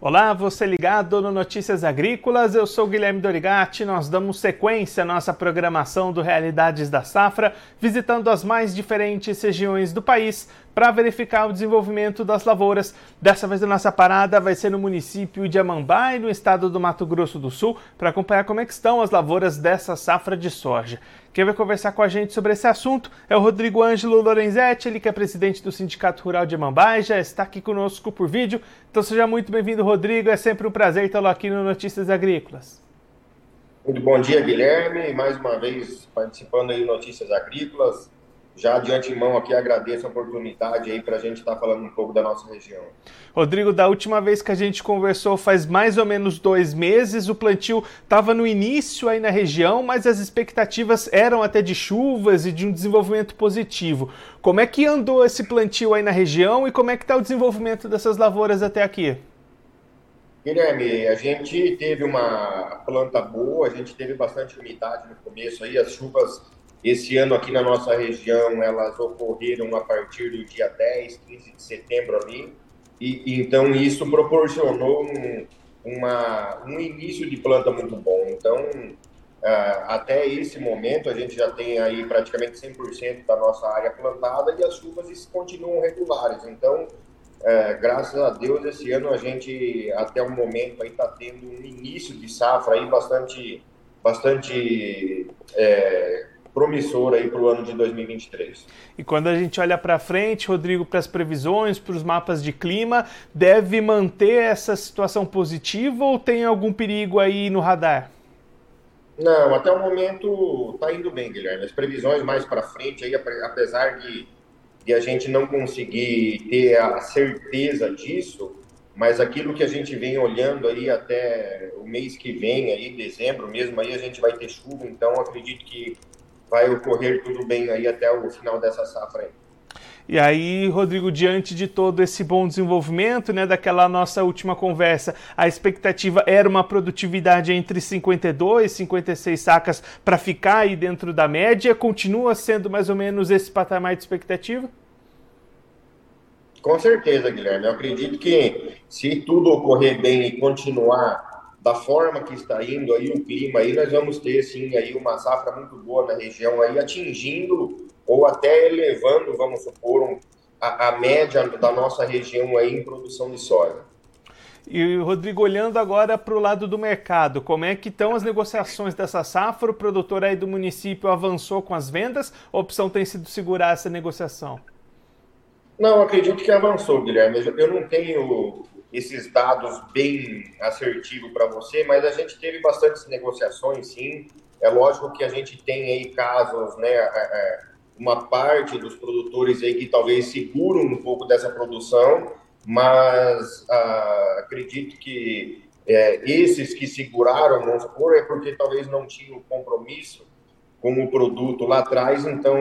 Olá, você ligado no Notícias Agrícolas, eu sou Guilherme Dorigati. Nós damos sequência à nossa programação do Realidades da Safra, visitando as mais diferentes regiões do país para verificar o desenvolvimento das lavouras. Dessa vez a nossa parada vai ser no município de Amambai, no estado do Mato Grosso do Sul, para acompanhar como é estão as lavouras dessa safra de soja. Quem vai conversar com a gente sobre esse assunto é o Rodrigo Ângelo Lorenzetti, ele que é presidente do Sindicato Rural de Amambai, já está aqui conosco por vídeo. Então seja muito bem-vindo, Rodrigo. É sempre um prazer tê-lo aqui no Notícias Agrícolas. Muito bom dia, Guilherme. Mais uma vez participando aí Notícias Agrícolas já de antemão aqui agradeço a oportunidade aí para a gente estar tá falando um pouco da nossa região. Rodrigo, da última vez que a gente conversou faz mais ou menos dois meses, o plantio estava no início aí na região, mas as expectativas eram até de chuvas e de um desenvolvimento positivo. Como é que andou esse plantio aí na região e como é que está o desenvolvimento dessas lavouras até aqui? Guilherme, a gente teve uma planta boa, a gente teve bastante umidade no começo aí, as chuvas esse ano aqui na nossa região, elas ocorreram a partir do dia 10, 15 de setembro ali, e, então isso proporcionou um, uma, um início de planta muito bom. Então, uh, até esse momento, a gente já tem aí praticamente 100% da nossa área plantada e as chuvas continuam regulares. Então, uh, graças a Deus, esse ano a gente, até o momento, está tendo um início de safra aí bastante, bastante é, promissor aí para o ano de 2023. E quando a gente olha para frente, Rodrigo, para as previsões, para os mapas de clima, deve manter essa situação positiva ou tem algum perigo aí no radar? Não, até o momento está indo bem, Guilherme. As previsões mais para frente, aí, apesar de, de a gente não conseguir ter a certeza disso, mas aquilo que a gente vem olhando aí até o mês que vem, aí dezembro mesmo, aí a gente vai ter chuva, então acredito que vai ocorrer tudo bem aí até o final dessa safra aí. E aí, Rodrigo, diante de todo esse bom desenvolvimento, né, daquela nossa última conversa, a expectativa era uma produtividade entre 52 e 56 sacas para ficar aí dentro da média. Continua sendo mais ou menos esse patamar de expectativa? Com certeza, Guilherme. Eu acredito que se tudo ocorrer bem e continuar da forma que está indo aí o clima aí, nós vamos ter sim aí uma safra muito boa na região aí, atingindo ou até elevando, vamos supor, um, a, a, média da nossa região aí em produção de soja. E Rodrigo, olhando agora para o lado do mercado, como é que estão as negociações dessa safra? O produtor aí do município avançou com as vendas? A opção tem sido segurar essa negociação? Não, acredito que avançou, Guilherme. Eu não tenho esses dados bem assertivos para você, mas a gente teve bastantes negociações, sim. É lógico que a gente tem aí casos, né, é, é, uma parte dos produtores aí que talvez seguram um pouco dessa produção, mas ah, acredito que é, esses que seguraram, vamos supor, é porque talvez não tinham compromisso com o produto lá atrás, então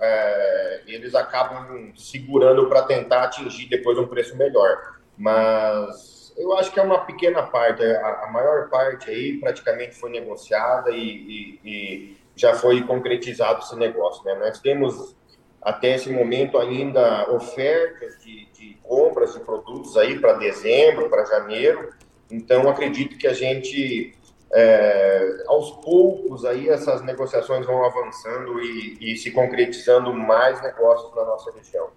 é, eles acabam segurando para tentar atingir depois um preço melhor mas eu acho que é uma pequena parte. A, maior parte aí praticamente foi negociada e, e, e, já foi concretizado esse negócio. Né? Nós temos até esse momento ainda ofertas de, de compras de produtos aí para dezembro, para janeiro. Então acredito que a gente é, aos poucos aí essas negociações vão avançando e, e se concretizando mais negócios na nossa região.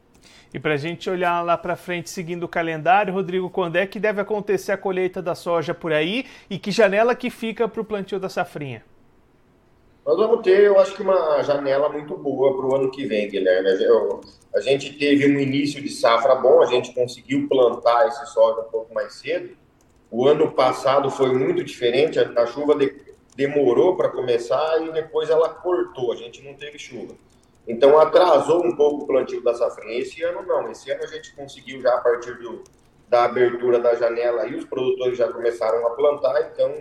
E para a gente olhar lá para frente, seguindo o calendário, Rodrigo, quando é que deve acontecer a colheita da soja por aí e que janela que fica para o plantio da safrinha? Nós vamos ter, eu acho que uma janela muito boa para o ano que vem, Guilherme. a gente teve um início de safra bom, a gente conseguiu plantar esse soja um pouco mais cedo. O ano passado foi muito diferente, a, a chuva de, demorou para começar e depois ela cortou, a gente não teve chuva. Então atrasou um pouco o plantio da safrinha. Esse ano não, esse ano a gente conseguiu já a partir do, da abertura da janela e os produtores já começaram a plantar, então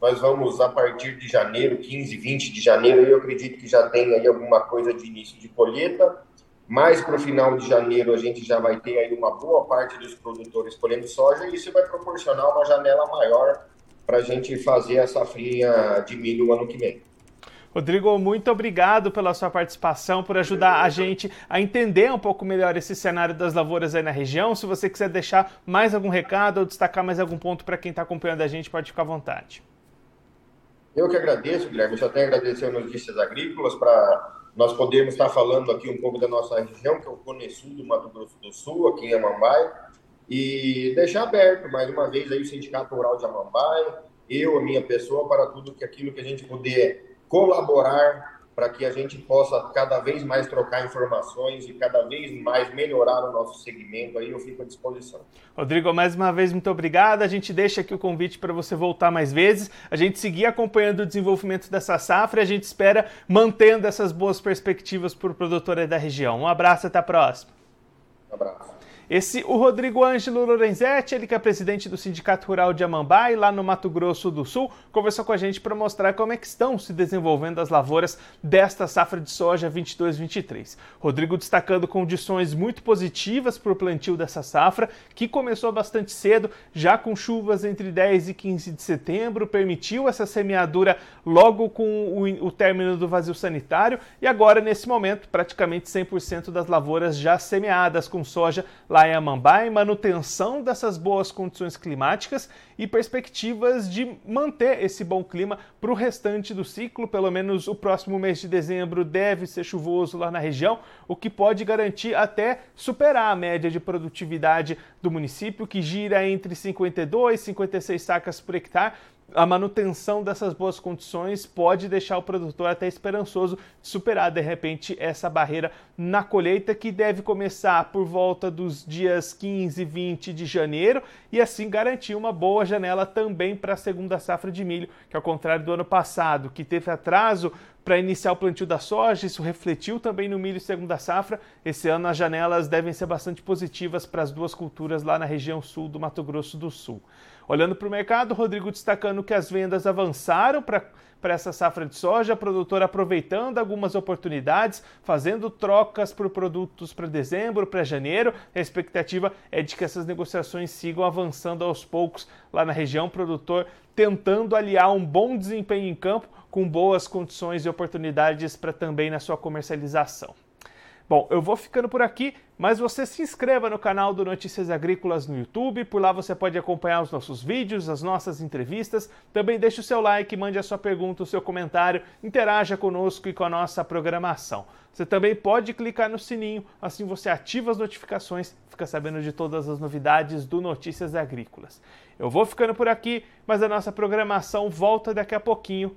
nós vamos a partir de janeiro, 15, 20 de janeiro, eu acredito que já tem aí alguma coisa de início de colheita, mais para o final de janeiro a gente já vai ter aí uma boa parte dos produtores colhendo soja e isso vai proporcionar uma janela maior para a gente fazer a safrinha de milho no ano que vem. Rodrigo, muito obrigado pela sua participação, por ajudar a gente a entender um pouco melhor esse cenário das lavouras aí na região. Se você quiser deixar mais algum recado ou destacar mais algum ponto para quem está acompanhando a gente, pode ficar à vontade. Eu que agradeço, Guilherme. Só tenho a agradecer ao Notícias Agrícolas para nós podermos estar falando aqui um pouco da nossa região, que é o Cone Sul do Mato Grosso do Sul, aqui em Amambai, e deixar aberto mais uma vez aí o Sindicato Rural de Amambai, eu, a minha pessoa, para tudo que aquilo que a gente puder colaborar para que a gente possa cada vez mais trocar informações e cada vez mais melhorar o nosso segmento. Aí eu fico à disposição. Rodrigo, mais uma vez, muito obrigado. A gente deixa aqui o convite para você voltar mais vezes, a gente seguir acompanhando o desenvolvimento dessa safra e a gente espera mantendo essas boas perspectivas para o produtor da região. Um abraço, até a próxima. Um abraço. Esse, o Rodrigo Ângelo Lorenzetti, ele que é presidente do Sindicato Rural de Amambai, lá no Mato Grosso do Sul, conversou com a gente para mostrar como é que estão se desenvolvendo as lavouras desta safra de soja 22-23. Rodrigo destacando condições muito positivas para o plantio dessa safra, que começou bastante cedo, já com chuvas entre 10 e 15 de setembro, permitiu essa semeadura logo com o, o término do vazio sanitário e agora, nesse momento, praticamente 100% das lavouras já semeadas com soja lá Amambai, manutenção dessas boas condições climáticas e perspectivas de manter esse bom clima para o restante do ciclo. Pelo menos o próximo mês de dezembro deve ser chuvoso lá na região, o que pode garantir até superar a média de produtividade do município, que gira entre 52 e 56 sacas por hectare a manutenção dessas boas condições pode deixar o produtor até esperançoso de superar de repente essa barreira na colheita que deve começar por volta dos dias 15 e 20 de janeiro e assim garantir uma boa janela também para a segunda safra de milho, que ao contrário do ano passado, que teve atraso para iniciar o plantio da soja, isso refletiu também no milho segunda safra. Esse ano as janelas devem ser bastante positivas para as duas culturas lá na região sul do Mato Grosso do Sul. Olhando para o mercado, Rodrigo destacando que as vendas avançaram para para essa safra de soja, produtor aproveitando algumas oportunidades, fazendo trocas por produtos para dezembro, para janeiro. A expectativa é de que essas negociações sigam avançando aos poucos lá na região, produtor tentando aliar um bom desempenho em campo com boas condições e oportunidades para também na sua comercialização. Bom, eu vou ficando por aqui, mas você se inscreva no canal do Notícias Agrícolas no YouTube, por lá você pode acompanhar os nossos vídeos, as nossas entrevistas. Também deixe o seu like, mande a sua pergunta, o seu comentário, interaja conosco e com a nossa programação. Você também pode clicar no sininho, assim você ativa as notificações, fica sabendo de todas as novidades do Notícias Agrícolas. Eu vou ficando por aqui, mas a nossa programação volta daqui a pouquinho,